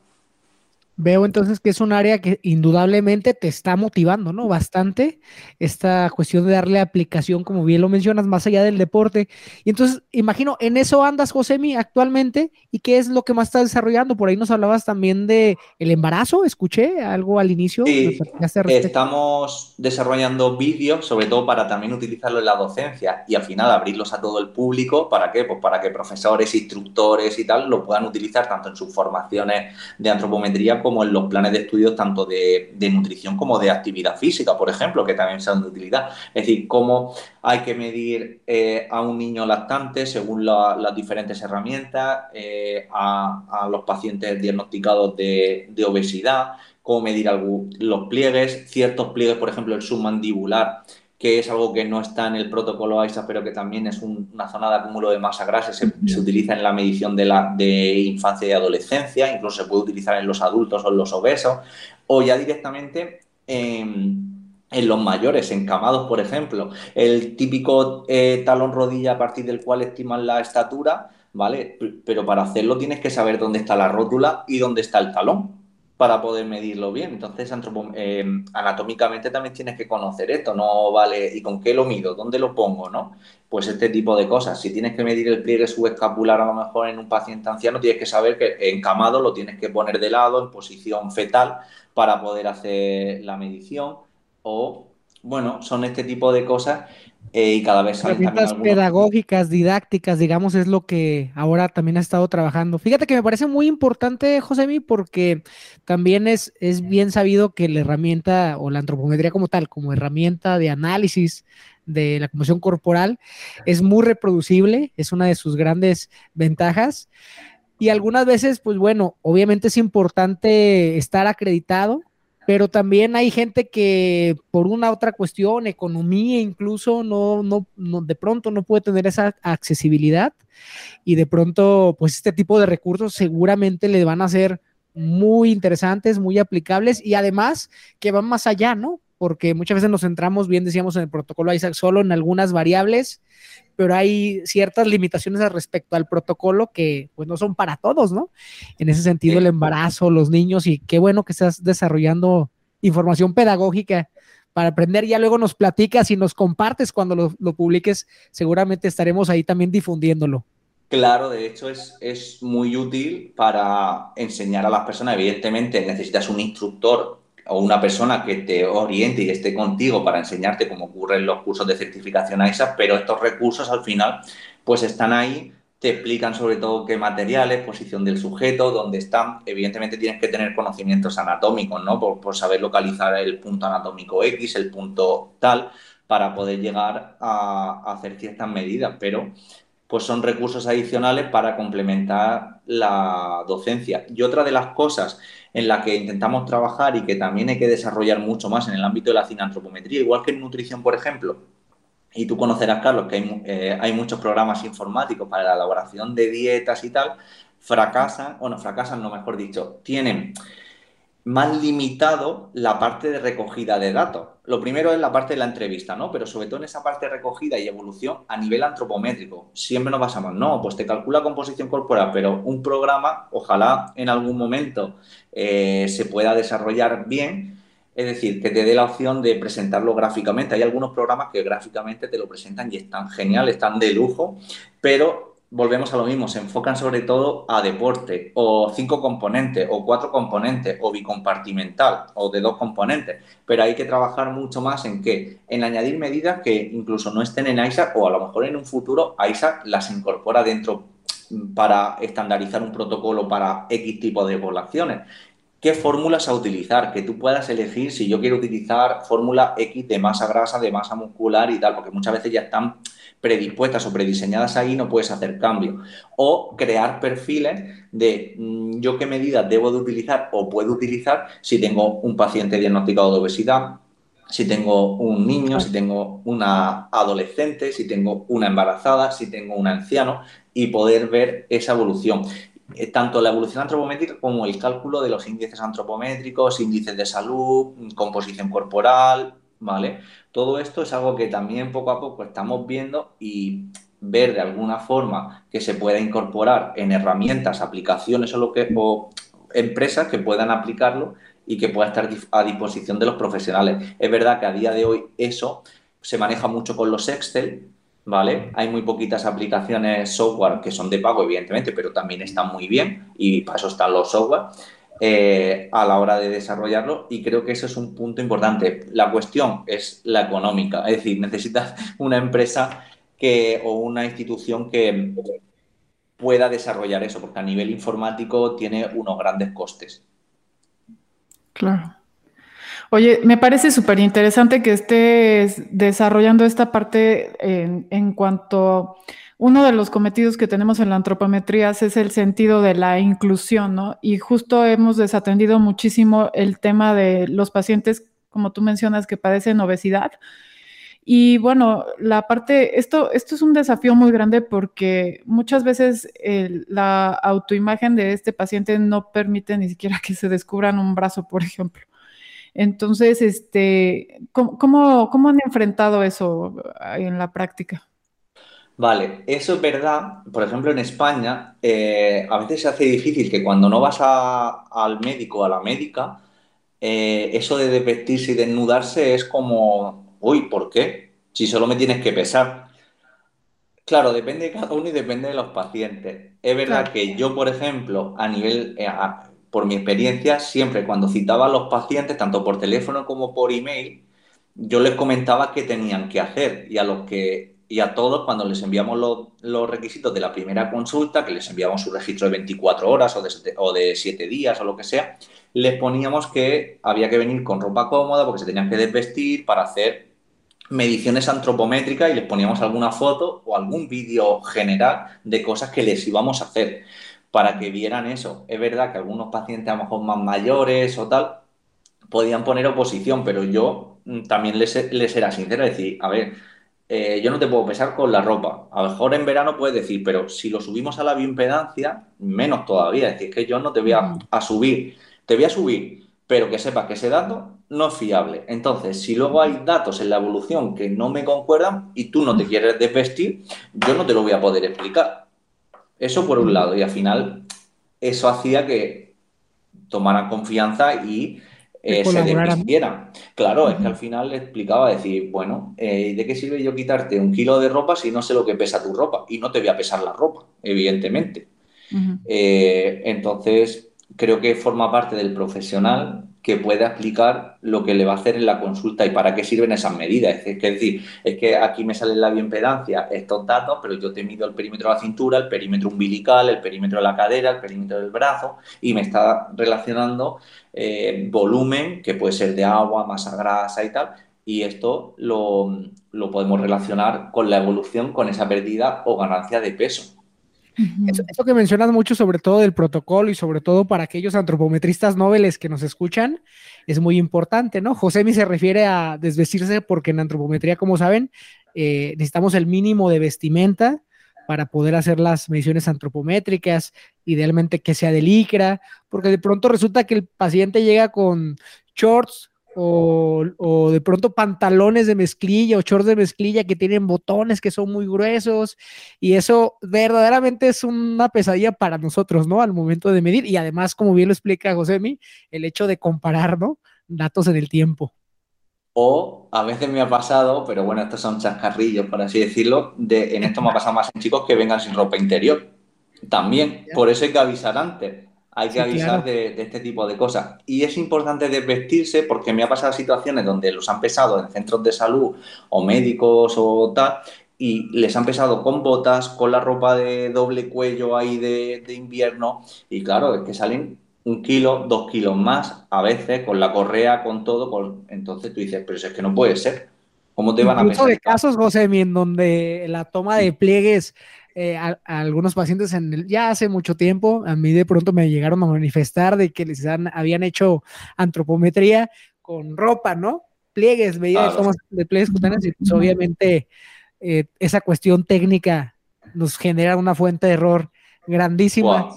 Veo entonces que es un área que indudablemente te está motivando, ¿no? Bastante esta cuestión de darle aplicación, como bien lo mencionas, más allá del deporte. Y entonces, imagino, en eso andas, Josemi, actualmente, ¿y qué es lo que más estás desarrollando? Por ahí nos hablabas también de el embarazo, escuché algo al inicio.
Sí, estamos desarrollando vídeos, sobre todo para también utilizarlo en la docencia y al final abrirlos a todo el público. ¿Para qué? Pues para que profesores, instructores y tal lo puedan utilizar tanto en sus formaciones de antropometría como como en los planes de estudios tanto de, nutrición como de actividad física, por ejemplo, que también sean de utilidad. Es decir, cómo hay que medir eh, a un niño lactante según las diferentes herramientas, eh, a, los pacientes diagnosticados de, obesidad, cómo medir los pliegues, ciertos pliegues, por ejemplo, el submandibular que es algo que no está en el protocolo AISA, pero que también es una zona de acúmulo de masa grasa, se, se, utiliza en la medición de, la, de infancia y adolescencia, incluso se puede utilizar en los adultos o en los obesos, o ya directamente en, los mayores, encamados, por ejemplo, el típico eh, talón rodilla a partir del cual estiman la estatura, ¿vale? Pero para hacerlo tienes que saber dónde está la rótula y dónde está el talón para poder medirlo bien. Entonces, eh, anatómicamente también tienes que conocer esto, no vale, ¿y con qué lo mido? ¿Dónde lo pongo? ¿no? Pues este tipo de cosas. Si tienes que medir el pliegue subescapular a lo mejor en un paciente anciano, tienes que saber que encamado lo tienes que poner de lado en posición fetal para poder hacer la medición. O, bueno, son este tipo de cosas eh, y cada vez
Herramientas pedagógicas, didácticas, digamos, es lo que ahora también ha estado trabajando. Fíjate que me parece muy importante, Josemi, porque también es, es bien sabido que la herramienta o la antropometría como tal, como herramienta de análisis de la composición corporal, es muy reproducible, es una de sus grandes ventajas. Y algunas veces, pues bueno, obviamente es importante estar acreditado, pero también hay gente que por una otra cuestión, economía incluso, no, no, de pronto no puede tener esa accesibilidad y de pronto, pues este tipo de recursos seguramente le van a ser muy interesantes, muy aplicables y además que van más allá, ¿no? Porque muchas veces nos centramos, bien decíamos en el protocolo ISAC, solo en algunas variables, pero hay ciertas limitaciones al respecto al protocolo que pues no son para todos, ¿no? En ese sentido, el embarazo, los niños y qué bueno que estás desarrollando información pedagógica para aprender. Ya luego nos platicas y nos compartes cuando lo, lo publiques. Seguramente estaremos ahí también difundiéndolo.
Claro, de hecho es, es muy útil para enseñar a las personas. Evidentemente necesitas un instructor o una persona que te oriente y esté contigo para enseñarte cómo ocurren los cursos de certificación ISA, pero estos recursos al final pues están ahí, te explican sobre todo qué materiales, posición del sujeto, dónde están. Evidentemente tienes que tener conocimientos anatómicos, ¿no? Por, saber localizar el punto anatómico X, el punto tal, para poder llegar a, a hacer ciertas medidas, pero pues son recursos adicionales para complementar la docencia. Y otra de las cosas en la que intentamos trabajar y que también hay que desarrollar mucho más en el ámbito de la cinantropometría, igual que en nutrición, por ejemplo, y tú conocerás, Carlos, que hay, eh, muchos programas informáticos para la elaboración de dietas y tal, fracasan, bueno, fracasan, no mejor dicho, tienen más limitado la parte de recogida de datos. Lo primero es la parte de la entrevista, ¿no? Pero sobre todo en esa parte de recogida y evolución a nivel antropométrico. Siempre nos basamos, no, pues te calcula composición corporal, pero un programa, ojalá en algún momento eh, se pueda desarrollar bien, es decir, que te dé la opción de presentarlo gráficamente. Hay algunos programas que gráficamente te lo presentan y están genial, están de lujo, pero volvemos a lo mismo, se enfocan sobre todo a deporte, o cinco componentes, o cuatro componentes, o bicompartimental, o de dos componentes. Pero hay que trabajar mucho más en qué? En añadir medidas que incluso no estén en ISAC, o a lo mejor en un futuro ISAC las incorpora dentro para estandarizar un protocolo para X tipo de poblaciones. ¿Qué fórmulas a utilizar? Que tú puedas elegir si yo quiero utilizar fórmula X de masa grasa, de masa muscular y tal, porque muchas veces ya están predispuestas o prediseñadas ahí, no puedes hacer cambio. O crear perfiles de mm, yo qué medidas debo de utilizar o puedo utilizar si tengo un paciente diagnosticado de obesidad, si tengo un niño, si tengo una adolescente, si tengo una embarazada, si tengo un anciano y poder ver esa evolución. Eh, tanto la evolución antropométrica como el cálculo de los índices antropométricos, índices de salud, composición corporal, ¿vale? Todo esto es algo que también poco a poco estamos viendo y ver de alguna forma que se pueda incorporar en herramientas, aplicaciones o, lo que, o empresas que puedan aplicarlo y que pueda estar a disposición de los profesionales. Es verdad que a día de hoy eso se maneja mucho con los Excel, ¿vale? Hay muy poquitas aplicaciones software que son de pago, evidentemente, pero también están muy bien y para eso están los software. Eh, a la hora de desarrollarlo y creo que eso es un punto importante. La cuestión es la económica, es decir, necesitas una empresa que, o una institución que pueda desarrollar eso, porque a nivel informático tiene unos grandes costes.
Claro. Oye, me parece súper interesante que estés desarrollando esta parte en, cuanto uno de los cometidos que tenemos en la antropometría es el sentido de la inclusión, ¿no? Y justo hemos desatendido muchísimo el tema de los pacientes, como tú mencionas, que padecen obesidad. Y bueno, la parte, esto, esto es un desafío muy grande porque muchas veces la autoimagen de este paciente no permite ni siquiera que se descubran un brazo, por ejemplo. Entonces, este, cómo, cómo han enfrentado eso en la práctica?
Vale, eso es verdad. Por ejemplo, en España eh, a veces se hace difícil que cuando no vas al médico o a la médica, eh, eso de desvestirse y desnudarse es como, uy, ¿por qué? Si solo me tienes que pesar. Claro, depende de cada uno y depende de los pacientes. Es verdad que yo, por ejemplo, a nivel, eh, por mi experiencia, siempre cuando citaba a los pacientes, tanto por teléfono como por email, yo les comentaba qué tenían que hacer y a los que y a todos cuando les enviamos los, requisitos de la primera consulta, que les enviamos su registro de 24 horas o de, o de 7 días o lo que sea, les poníamos que había que venir con ropa cómoda porque se tenían que desvestir para hacer mediciones antropométricas y les poníamos alguna foto o algún vídeo general de cosas que les íbamos a hacer para que vieran eso. Es verdad que algunos pacientes a lo mejor más mayores o tal podían poner oposición, pero yo mm, también les, les era sincero, decir, a ver, eh, yo no te puedo pesar con la ropa. A lo mejor en verano puedes decir, pero si lo subimos a la bioimpedancia, menos todavía. Es decir, que yo no te voy a, subir. Te voy a subir, pero que sepas que ese dato no es fiable. Entonces, si luego hay datos en la evolución que no me concuerdan y tú no te quieres desvestir, yo no te lo voy a poder explicar. Eso por un lado. Y al final, eso hacía que tomaran confianza y eh, se desvistieran. Claro, es que al final le explicaba decir, bueno, eh, ¿de qué sirve yo quitarte un kilo de ropa si no sé lo que pesa tu ropa? Y no te voy a pesar la ropa, evidentemente. Eh, entonces, creo que forma parte del profesional que puede aplicar lo que le va a hacer en la consulta y para qué sirven esas medidas. Es, decir, es que aquí me sale la bioimpedancia estos datos, pero yo te mido el perímetro de la cintura, el perímetro umbilical, el perímetro de la cadera, el perímetro del brazo y me está relacionando eh, volumen, que puede ser de agua, masa grasa y tal, y esto lo, lo podemos relacionar con la evolución, con esa pérdida o ganancia de peso.
Eso, que mencionas mucho sobre todo del protocolo y sobre todo para aquellos antropometristas nobles que nos escuchan, es muy importante, ¿no? José se refiere a desvestirse porque en antropometría, como saben, eh, necesitamos el mínimo de vestimenta para poder hacer las mediciones antropométricas, idealmente que sea de licra, porque de pronto resulta que el paciente llega con shorts, o, de pronto pantalones de mezclilla o shorts de mezclilla que tienen botones que son muy gruesos y eso verdaderamente es una pesadilla para nosotros, ¿no? Al momento de medir y además, como bien lo explica Josemi, el hecho de comparar, ¿no? Datos en el tiempo.
O a veces me ha pasado, pero bueno, estos son chascarrillos, por así decirlo, de, en esto me ha pasado más en chicos que vengan sin ropa interior. También, por eso hay que avisar antes hay que avisar de, este tipo de cosas. Y es importante desvestirse porque me ha pasado situaciones donde los han pesado en centros de salud o médicos o tal, y les han pesado con botas, con la ropa de doble cuello ahí de, invierno, y claro, es que salen un kilo, dos kilos más, a veces, con la correa, con todo, con... entonces tú dices, pero es que no puede ser. ¿Cómo te van a pesar?
de casos, José, en donde la toma de pliegues eh, a, algunos pacientes en ya hace mucho tiempo, a mí de pronto me llegaron a manifestar de que les habían hecho antropometría con ropa, ¿no? Pliegues, veía de pliegues cutáneos y pues obviamente eh, esa cuestión técnica nos genera una fuente de error grandísima.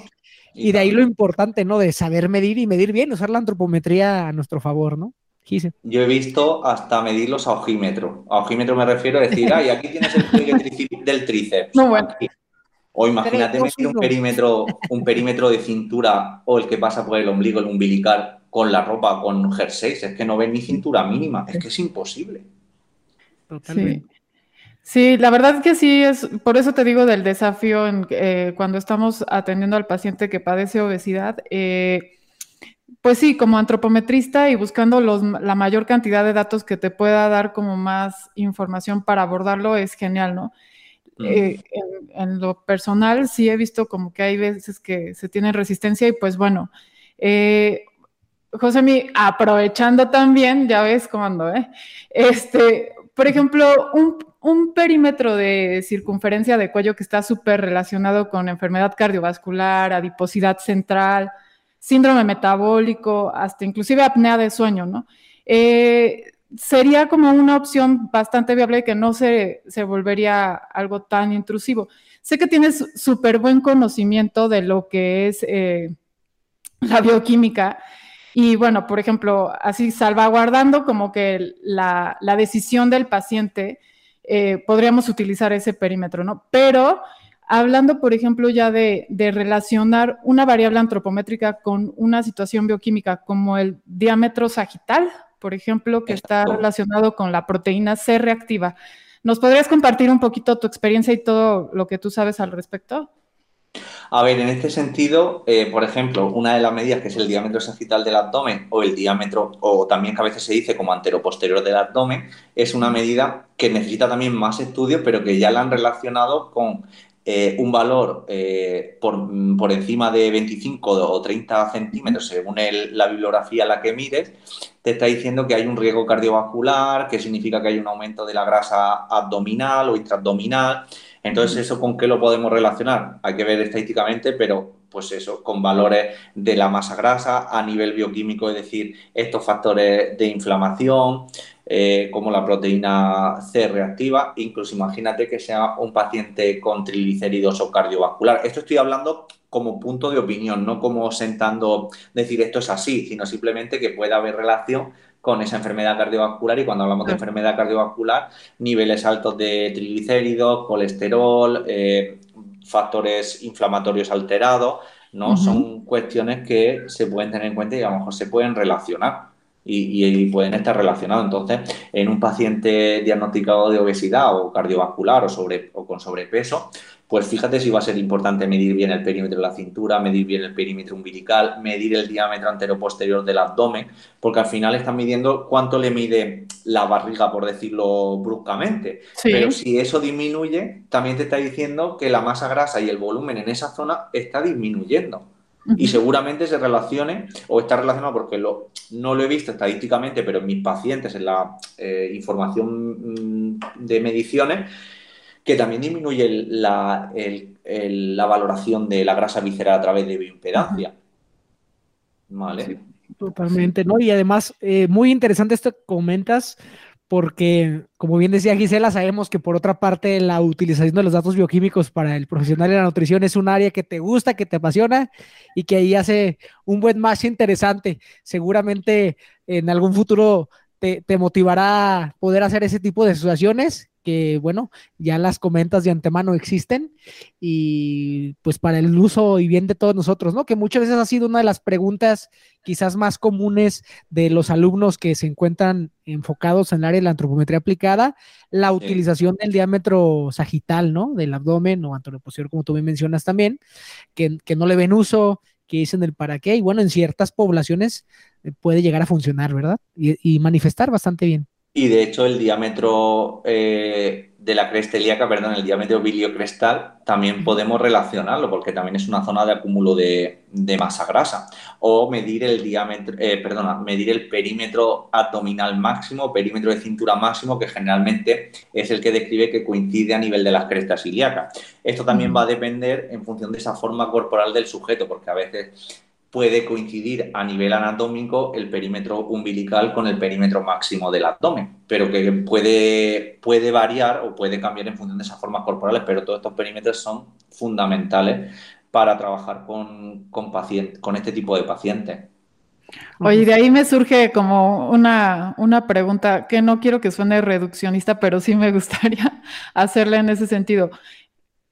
Y de ahí lo importante, ¿no? De saber medir y medir bien, usar la antropometría a nuestro favor, ¿no?
Yo he visto hasta medirlos a ojímetro. A ojímetro me refiero a decir, ay, aquí tienes el pliegue del tríceps. O imagínate medir un perímetro, un perímetro de cintura o el que pasa por el ombligo, el umbilical, con la ropa, con jersey. Es que no ves ni cintura mínima. Es que es imposible.
Totalmente. Sí. la verdad es que sí, es por eso te digo del desafío en, eh, cuando estamos atendiendo al paciente que padece obesidad. Eh, pues sí, como antropometrista y buscando la mayor cantidad de datos que te pueda dar como más información para abordarlo es genial, ¿no? Eh, en, lo personal sí he visto como que hay veces que se tiene resistencia y pues bueno, eh, José, aprovechando también, ya ves cómo ando, ¿eh? Este, por ejemplo, un, un perímetro de circunferencia de cuello que está súper relacionado con enfermedad cardiovascular, adiposidad central, síndrome metabólico, hasta inclusive apnea de sueño, ¿no? Eh, sería como una opción bastante viable que no se, se volvería algo tan intrusivo. Sé que tienes súper buen conocimiento de lo que es eh, la bioquímica y bueno, por ejemplo, así salvaguardando como que la, decisión del paciente, eh, podríamos utilizar ese perímetro, ¿no? Pero Hablando, por ejemplo, ya de, relacionar una variable antropométrica con una situación bioquímica como el diámetro sagital, por ejemplo, que está relacionado con la proteína C reactiva. ¿Nos podrías compartir un poquito tu experiencia y todo lo que tú sabes al respecto?
A ver, en este sentido, eh, por ejemplo, una de las medidas que es el diámetro sagital del abdomen o el diámetro, o también que a veces se dice como antero-posterior del abdomen, es una medida que necesita también más estudios, pero que ya la han relacionado con eh, un valor eh, por, encima de 25 o 30 centímetros, según la bibliografía a la que mires, te está diciendo que hay un riesgo cardiovascular, que significa que hay un aumento de la grasa abdominal o intraabdominal. Entonces, ¿eso con qué lo podemos relacionar? Hay que ver estadísticamente, pero pues eso, con valores de la masa grasa a nivel bioquímico, es decir, estos factores de inflamación, eh, como la proteína C reactiva, incluso imagínate que sea un paciente con triglicéridos o cardiovascular. Esto estoy hablando como punto de opinión, no como sentando decir esto es así, sino simplemente que pueda haber relación con esa enfermedad cardiovascular. Y cuando hablamos de enfermedad cardiovascular, niveles altos de triglicéridos, colesterol, eh, factores inflamatorios alterados, ¿no? Son cuestiones que se pueden tener en cuenta y a lo mejor se pueden relacionar. y, pueden estar relacionados. Entonces, en un paciente diagnosticado de obesidad o cardiovascular o, sobre, o con sobrepeso, pues fíjate si va a ser importante medir bien el perímetro de la cintura, medir bien el perímetro umbilical, medir el diámetro antero-posterior del abdomen, porque al final están midiendo cuánto le mide la barriga, por decirlo bruscamente. Pero si eso disminuye, también te está diciendo que la masa grasa y el volumen en esa zona está disminuyendo. Y seguramente se relacione o está relacionado porque lo, no lo he visto estadísticamente, pero en mis pacientes, en la eh, información mm, de mediciones, que también disminuye la, la, valoración de la grasa visceral a través de bioimpedancia.
¿Vale? totalmente, ¿no? Y además, eh, muy interesante esto que comentas, porque, como bien decía Gisela, sabemos que por otra parte la utilización de los datos bioquímicos para el profesional de la nutrición es un área que te gusta, que te apasiona y que ahí hace un buen match interesante. Seguramente en algún futuro te, te motivará poder hacer ese tipo de asociaciones que, bueno, ya las comentas de antemano existen y pues para el uso y bien de todos nosotros, ¿no? Que muchas veces ha sido una de las preguntas quizás más comunes de los alumnos que se encuentran enfocados en el área de la antropometría aplicada, la utilización del diámetro sagital, ¿no? Del abdomen o anteroposterior, como tú me mencionas también, que, no le ven uso, que dicen el para qué, y bueno, en ciertas poblaciones eh, puede llegar a funcionar, ¿verdad? y manifestar bastante bien.
Y de hecho el diámetro eh, de la cresta ilíaca, perdón, el diámetro biliocrestal, también podemos relacionarlo porque también es una zona de acúmulo de, masa grasa. O medir el diámetro, eh, perdona, medir el perímetro abdominal máximo, perímetro de cintura máximo, que generalmente es el que describe que coincide a nivel de las crestas ilíacas. Esto también va a depender en función de esa forma corporal del sujeto, porque a veces puede coincidir a nivel anatómico el perímetro umbilical con el perímetro máximo del abdomen, pero que puede, puede variar o puede cambiar en función de esas formas corporales, pero todos estos perímetros son fundamentales para trabajar con, con, con este tipo de pacientes.
Oye, de ahí me surge como una, una pregunta que no quiero que suene reduccionista, pero sí me gustaría hacerle en ese sentido.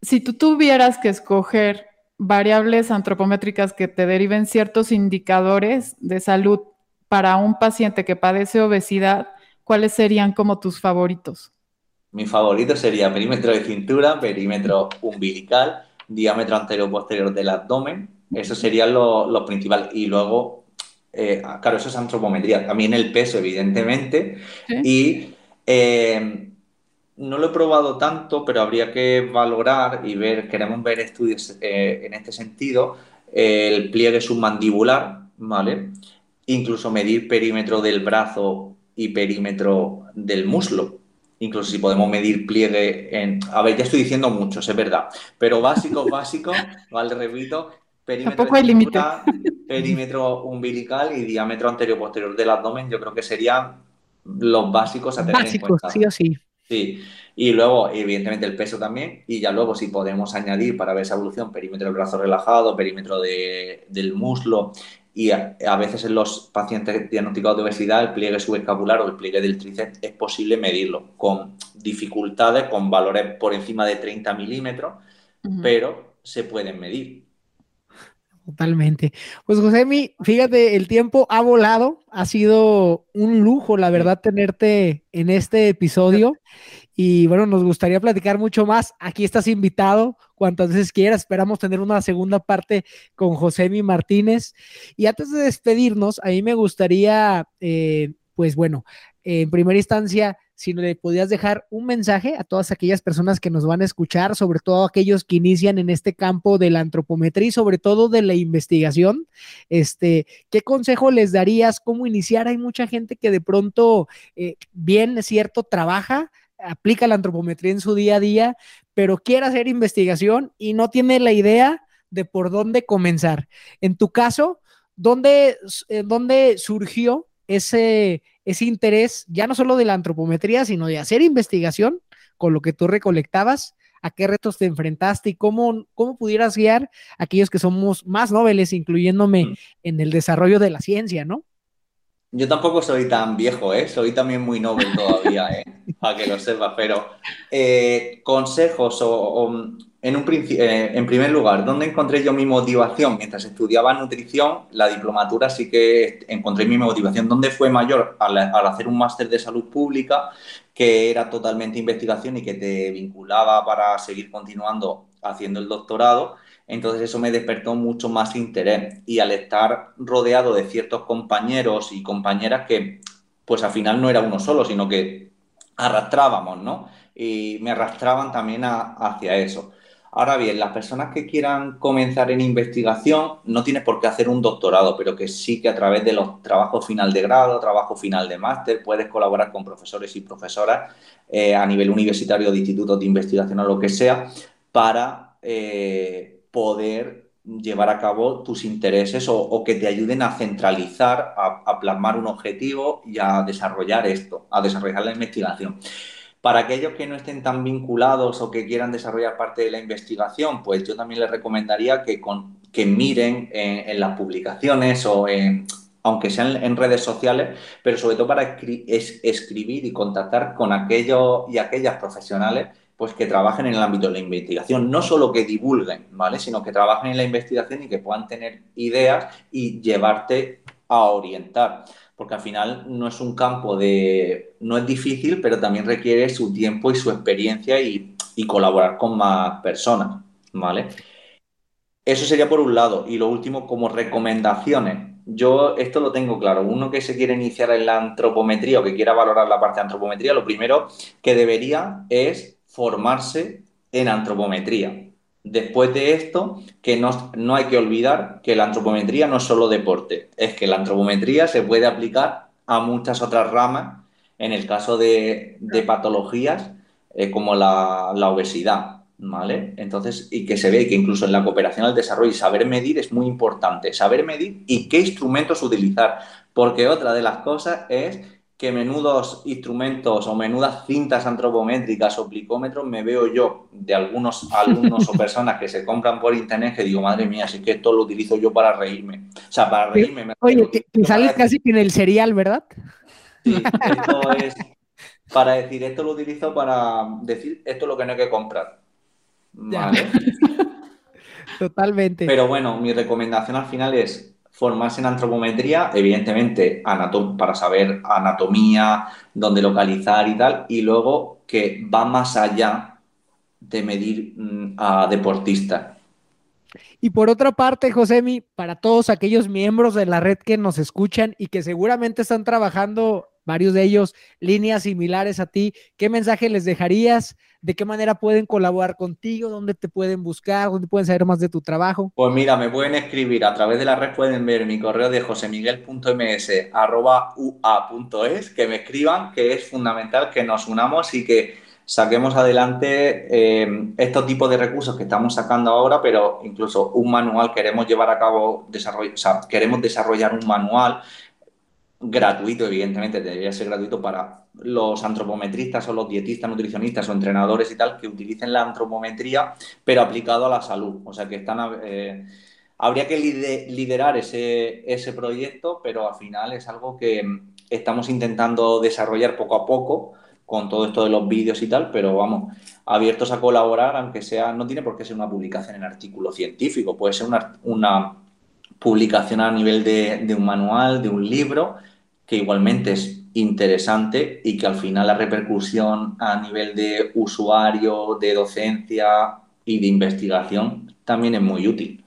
Si tú tuvieras que escoger variables antropométricas que te deriven ciertos indicadores de salud para un paciente que padece obesidad, ¿cuáles serían como tus favoritos?
Mi favorito sería perímetro de cintura, perímetro umbilical, diámetro anterior-posterior del abdomen. Eso serían los principales. Y luego, eh, claro, eso es antropometría. También el peso, evidentemente. Y eh, no lo he probado tanto, pero habría que valorar y ver, queremos ver estudios eh, en este sentido, el pliegue submandibular, ¿vale? Incluso medir perímetro del brazo y perímetro del muslo. Incluso si podemos medir pliegue en... A ver, ya estoy diciendo muchos, es verdad. Pero básico, básico, vale, repito,
perímetro, límite.
perímetro umbilical y diámetro anterior-posterior del abdomen, yo creo que serían los básicos a tener
en cuenta. sí o sí.
Sí, y luego, evidentemente, el peso también, y ya luego si podemos añadir para ver esa evolución perímetro del brazo relajado, perímetro del muslo, y a, veces en los pacientes diagnosticados de obesidad, el pliegue subescapular o el pliegue del tríceps es posible medirlo con dificultades, con valores por encima de 30 milímetros, pero se pueden medir.
Totalmente. Pues José, fíjate, el tiempo ha volado, ha sido un lujo, la verdad, tenerte en este episodio. Y bueno, nos gustaría platicar mucho más. Aquí estás invitado cuantas veces quieras. Esperamos tener una segunda parte con Josemi Martínez. Y antes de despedirnos, a mí me gustaría, eh, pues bueno, en primera instancia, si le podías dejar un mensaje a todas aquellas personas que nos van a escuchar, sobre todo aquellos que inician en este campo de la antropometría y sobre todo de la investigación, este, ¿qué consejo les darías? ¿Cómo iniciar? Hay mucha gente que de pronto, eh, bien, cierto, trabaja, aplica la antropometría en su día a día, pero quiere hacer investigación y no tiene la idea de por dónde comenzar. En tu caso, ¿dónde, eh, dónde surgió ese, ese interés, ya no solo de la antropometría, sino de hacer investigación con lo que tú recolectabas, a qué retos te enfrentaste y cómo, cómo pudieras guiar a aquellos que somos más noveles, incluyéndome en el desarrollo de la ciencia, ¿no?
Yo tampoco soy tan viejo, ¿eh? Soy también muy noble todavía, ¿eh? Para que lo sepas, pero eh, consejos o, en, un eh, en primer lugar, ¿dónde encontré yo mi motivación? Mientras estudiaba nutrición, la diplomatura sí que encontré mi motivación. ¿Dónde fue mayor? Al, al hacer un máster de salud pública, que era totalmente investigación y que te vinculaba para seguir continuando haciendo el doctorado entonces eso me despertó mucho más interés y al estar rodeado de ciertos compañeros y compañeras que pues al final no era uno solo, sino que arrastrábamos, ¿no? Y me arrastraban también hacia eso. Ahora bien, las personas que quieran comenzar en investigación no tienes por qué hacer un doctorado, pero que sí que a través de los trabajos final de grado, trabajo final de máster, puedes colaborar con profesores y profesoras eh, a nivel universitario de institutos de investigación o lo que sea para eh, poder llevar a cabo tus intereses o, que te ayuden a centralizar, a, plasmar un objetivo y a desarrollar esto, a desarrollar la investigación. Para aquellos que no estén tan vinculados o que quieran desarrollar parte de la investigación, pues yo también les recomendaría que, miren en, las publicaciones o aunque sean en redes sociales, pero sobre todo para escribir y contactar con aquellos y aquellas profesionales pues que trabajen en el ámbito de la investigación, no solo que divulguen, ¿vale? Sino que trabajen en la investigación y que puedan tener ideas y llevarte a orientar, porque al final no es un campo de, no es difícil, pero también requiere su tiempo y su experiencia y, colaborar con más personas, ¿vale? Eso sería por un lado. Y lo último, como recomendaciones. Yo esto lo tengo claro. Uno que se quiere iniciar en la antropometría o que quiera valorar la parte de antropometría, lo primero que debería es formarse en antropometría. Después de esto, que no, no, hay que olvidar que la antropometría no es solo deporte, es que la antropometría se puede aplicar a muchas otras ramas. En el caso de, patologías eh, como la, la, obesidad, ¿vale? Entonces, y que se ve que incluso en la cooperación al desarrollo saber medir es muy importante, saber medir y qué instrumentos utilizar, porque otra de las cosas es que menudos instrumentos o menudas cintas antropométricas o plicómetros me veo yo de algunos alumnos o personas que se compran por internet que digo, madre mía, si es que esto lo utilizo yo para reírme. O sea, para reírme.
Oye, que, sales casi en el serial, ¿verdad?
Sí, esto es para decir, esto lo utilizo para decir, esto es lo que no hay que comprar. Vale.
Totalmente.
Pero bueno, mi recomendación al final es formarse en antropometría, evidentemente para saber anatomía, dónde localizar y tal, y luego que va más allá de medir mm, a deportistas.
Y por otra parte, Josemi, para todos aquellos miembros de la red que nos escuchan y que seguramente están trabajando varios de ellos líneas similares a ti, ¿qué mensaje les dejarías? ¿De qué manera pueden colaborar contigo? ¿Dónde te pueden buscar? ¿Dónde pueden saber más de tu trabajo?
Pues mira, me pueden escribir a través de la red, pueden ver mi correo de josemiguel.ms.ua.es, que me escriban, que es fundamental que nos unamos y que saquemos adelante eh, estos tipos de recursos que estamos sacando ahora, pero incluso un manual queremos llevar a cabo, queremos desarrollar un manual gratuito, evidentemente, debería ser gratuito para los antropometristas o los dietistas, nutricionistas o entrenadores y tal que utilicen la antropometría, pero aplicado a la salud. O sea que están. Eh, habría que liderar ese, ese proyecto, pero al final es algo que estamos intentando desarrollar poco a poco con todo esto de los vídeos y tal, pero vamos, abiertos a colaborar, aunque sea, no tiene por qué ser una publicación en artículo científico, puede ser una, una publicación a nivel de, de un manual, de un libro, que igualmente es interesante y que al final la repercusión a nivel de usuario, de docencia y de investigación también es muy útil.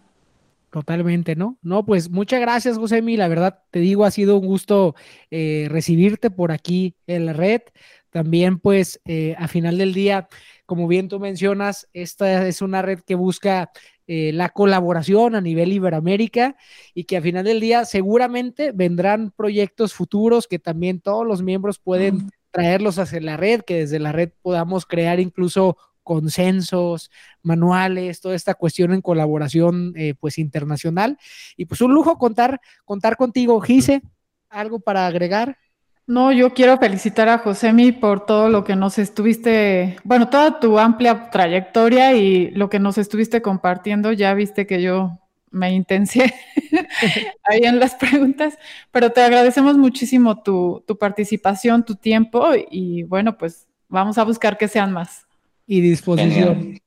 Totalmente, ¿no? No, pues muchas gracias, José La verdad, te digo, ha sido un gusto eh, recibirte por aquí en la red. También, pues, eh, a final del día, como bien tú mencionas, esta es una red que busca eh, la colaboración a nivel Iberoamérica y que al final del día seguramente vendrán proyectos futuros que también todos los miembros pueden traerlos hacia la red, que desde la red podamos crear incluso consensos, manuales, toda esta cuestión en colaboración eh, pues internacional. Y pues un lujo contar, contar contigo, Gise, algo para agregar.
No, yo quiero felicitar a Josemi por todo lo que nos estuviste, bueno, toda tu amplia trayectoria y lo que nos estuviste compartiendo. Ya viste que yo me intencié ahí en las preguntas, pero te agradecemos muchísimo tu, tu participación, tu tiempo y bueno, pues vamos a buscar que sean más.
Y disposición.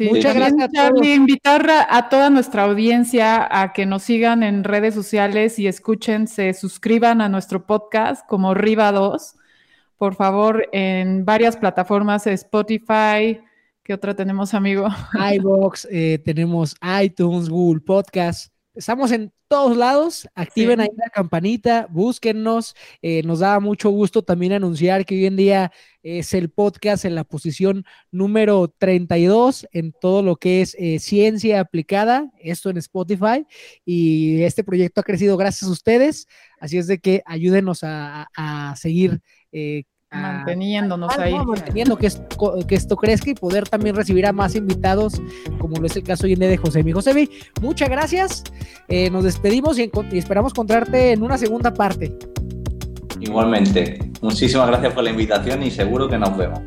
Muchas gracias. Charlie, invitar a, toda nuestra audiencia a que nos sigan en redes sociales y escuchen, se suscriban a nuestro podcast como Riva 2. Por favor, en varias plataformas, Spotify, ¿qué otra tenemos, amigo?
iBox, eh, tenemos iTunes, Google Podcast. Estamos en todos lados, activen ahí la campanita, búsquennos. Eh, nos da mucho gusto también anunciar que hoy en día es el podcast en la posición número 32 en todo lo que es eh, ciencia aplicada, esto en Spotify. Y este proyecto ha crecido gracias a ustedes, así es de que ayúdenos a, seguir.
Eh, manteniéndonos ahí.
manteniendo que, que, esto crezca y poder también recibir a más invitados, como lo es el caso hoy en día de José Mi. José muchas gracias. Eh, nos despedimos y, y esperamos encontrarte en una segunda parte.
Igualmente. Muchísimas gracias por la invitación y seguro que nos vemos.